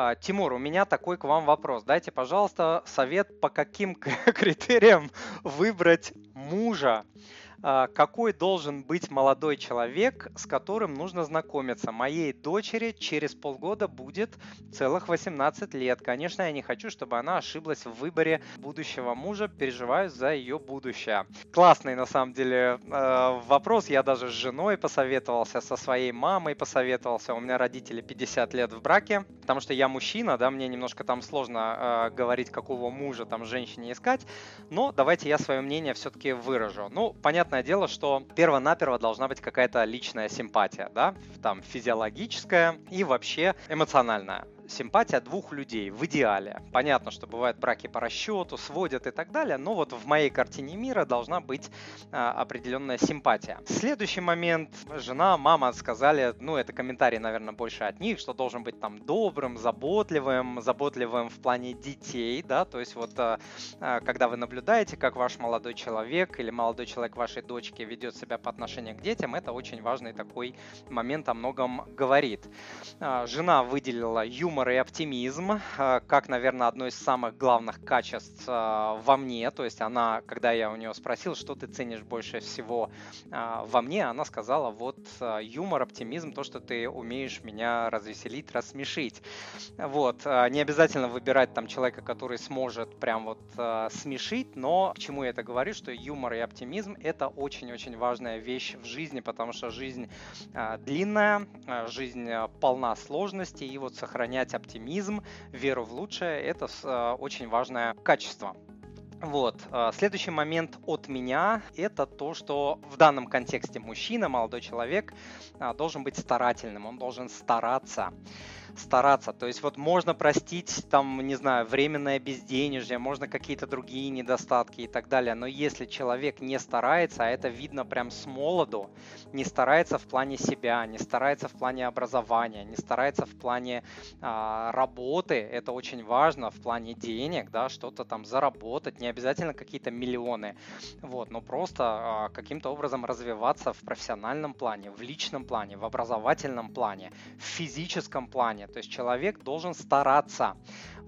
А, Тимур, у меня такой к вам вопрос. Дайте, пожалуйста, совет, по каким критериям выбрать мужа. А, какой должен быть молодой человек, с которым нужно знакомиться. Моей дочери через полгода будет целых 18 лет. Конечно, я не хочу, чтобы она ошиблась в выборе будущего мужа, переживаю за ее будущее. Классный, на самом деле, э, вопрос. Я даже с женой посоветовался, со своей мамой посоветовался. У меня родители 50 лет в браке, потому что я мужчина, да, мне немножко там сложно э, говорить, какого мужа там женщине искать, но давайте я свое мнение все-таки выражу. Ну, понятно, понятное дело, что перво-наперво должна быть какая-то личная симпатия, да, там физиологическая и вообще эмоциональная симпатия двух людей в идеале. Понятно, что бывают браки по расчету, сводят и так далее, но вот в моей картине мира должна быть а, определенная симпатия. Следующий момент. Жена, мама сказали, ну это комментарий, наверное, больше от них, что должен быть там добрым, заботливым, заботливым в плане детей, да, то есть вот а, а, когда вы наблюдаете, как ваш молодой человек или молодой человек вашей дочки ведет себя по отношению к детям, это очень важный такой момент о многом говорит. Жена выделила юмор юмор и оптимизм, э, как, наверное, одно из самых главных качеств э, во мне. То есть она, когда я у нее спросил, что ты ценишь больше всего э, во мне, она сказала, вот юмор, оптимизм, то, что ты умеешь меня развеселить, рассмешить. Вот. Не обязательно выбирать там человека, который сможет прям вот смешить, но к чему я это говорю, что юмор и оптимизм — это очень-очень важная вещь в жизни, потому что жизнь длинная, жизнь полна сложностей, и вот сохранять сохранять оптимизм, веру в лучшее – это а, очень важное качество. Вот. А, следующий момент от меня – это то, что в данном контексте мужчина, молодой человек, а, должен быть старательным, он должен стараться стараться. То есть вот можно простить там, не знаю, временное безденежье, можно какие-то другие недостатки и так далее. Но если человек не старается, а это видно прям с молоду, не старается в плане себя, не старается в плане образования, не старается в плане а, работы, это очень важно, в плане денег, да, что-то там заработать, не обязательно какие-то миллионы, вот, но просто а, каким-то образом развиваться в профессиональном плане, в личном плане, в образовательном плане, в физическом плане, то есть человек должен стараться.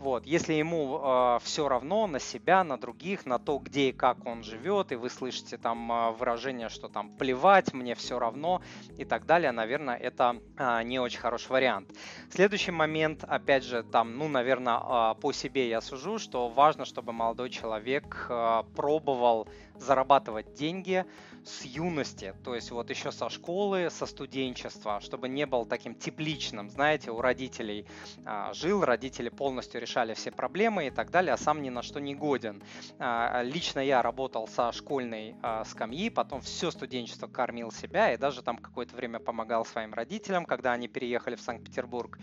Вот, если ему э, все равно на себя, на других, на то, где и как он живет, и вы слышите там э, выражение, что там плевать, мне все равно и так далее, наверное, это э, не очень хороший вариант. Следующий момент, опять же, там, ну, наверное, э, по себе я сужу, что важно, чтобы молодой человек э, пробовал зарабатывать деньги, с юности, то есть вот еще со школы, со студенчества, чтобы не был таким тепличным, знаете, у родителей а, жил, родители полностью решали все проблемы и так далее, а сам ни на что не годен. А, лично я работал со школьной а, скамьи, потом все студенчество кормил себя и даже там какое-то время помогал своим родителям, когда они переехали в Санкт-Петербург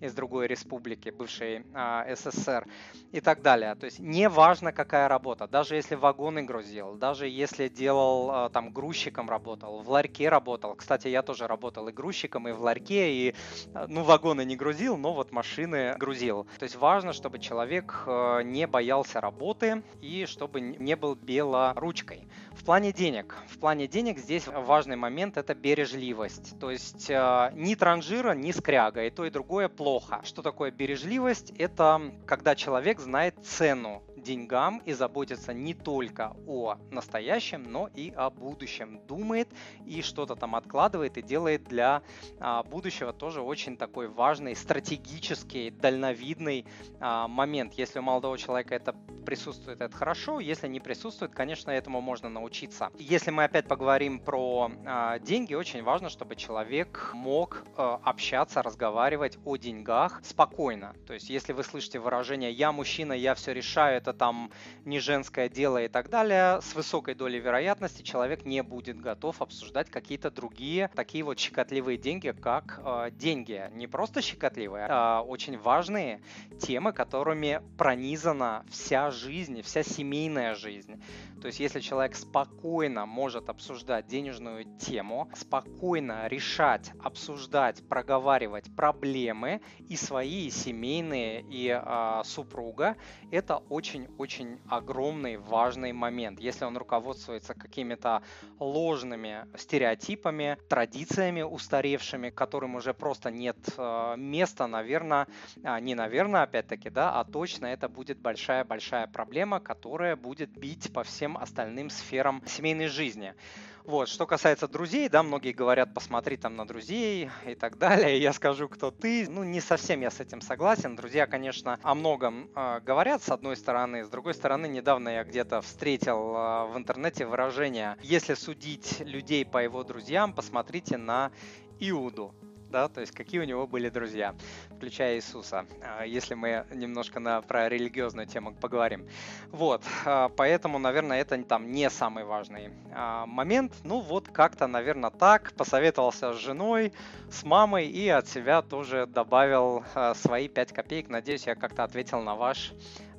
из другой республики, бывшей а, СССР и так далее. То есть не важно, какая работа, даже если вагоны грузил, даже если делал там грузчиком работал, в ларьке работал. Кстати, я тоже работал и грузчиком, и в ларьке, и, ну, вагоны не грузил, но вот машины грузил. То есть важно, чтобы человек э, не боялся работы и чтобы не был белоручкой. В плане денег. В плане денег здесь важный момент – это бережливость. То есть э, ни транжира, ни скряга, и то, и другое плохо. Что такое бережливость? Это когда человек знает цену деньгам и заботится не только о настоящем, но и о будущем. Думает и что-то там откладывает и делает для а, будущего тоже очень такой важный, стратегический, дальновидный а, момент. Если у молодого человека это присутствует, это хорошо. Если не присутствует, конечно, этому можно научиться. Если мы опять поговорим про а, деньги, очень важно, чтобы человек мог а, общаться, разговаривать о деньгах спокойно. То есть, если вы слышите выражение «я мужчина, я все решаю», это там не женское дело и так далее, с высокой долей вероятности человек не будет готов обсуждать какие-то другие такие вот щекотливые деньги, как э, деньги. Не просто щекотливые, а очень важные темы, которыми пронизана вся жизнь, вся семейная жизнь. То есть если человек спокойно может обсуждать денежную тему, спокойно решать, обсуждать, проговаривать проблемы и свои, и семейные, и э, супруга, это очень-очень огромный, важный момент. Если он руководствуется какими-то ложными стереотипами, традициями устаревшими, которым уже просто нет э, места, наверное, а, не наверное, опять-таки, да, а точно это будет большая-большая проблема, которая будет бить по всем остальным сферам семейной жизни. Вот, что касается друзей, да, многие говорят, посмотри там на друзей и так далее. Я скажу, кто ты. Ну, не совсем я с этим согласен. Друзья, конечно, о многом э, говорят, с одной стороны. С другой стороны, недавно я где-то встретил э, в интернете выражение «Если судить людей по его друзьям, посмотрите на Иуду» да, то есть какие у него были друзья, включая Иисуса, а, если мы немножко на, про религиозную тему поговорим. Вот, а, поэтому, наверное, это там не самый важный а, момент. Ну вот как-то, наверное, так, посоветовался с женой, с мамой и от себя тоже добавил свои 5 копеек. Надеюсь, я как-то ответил на ваш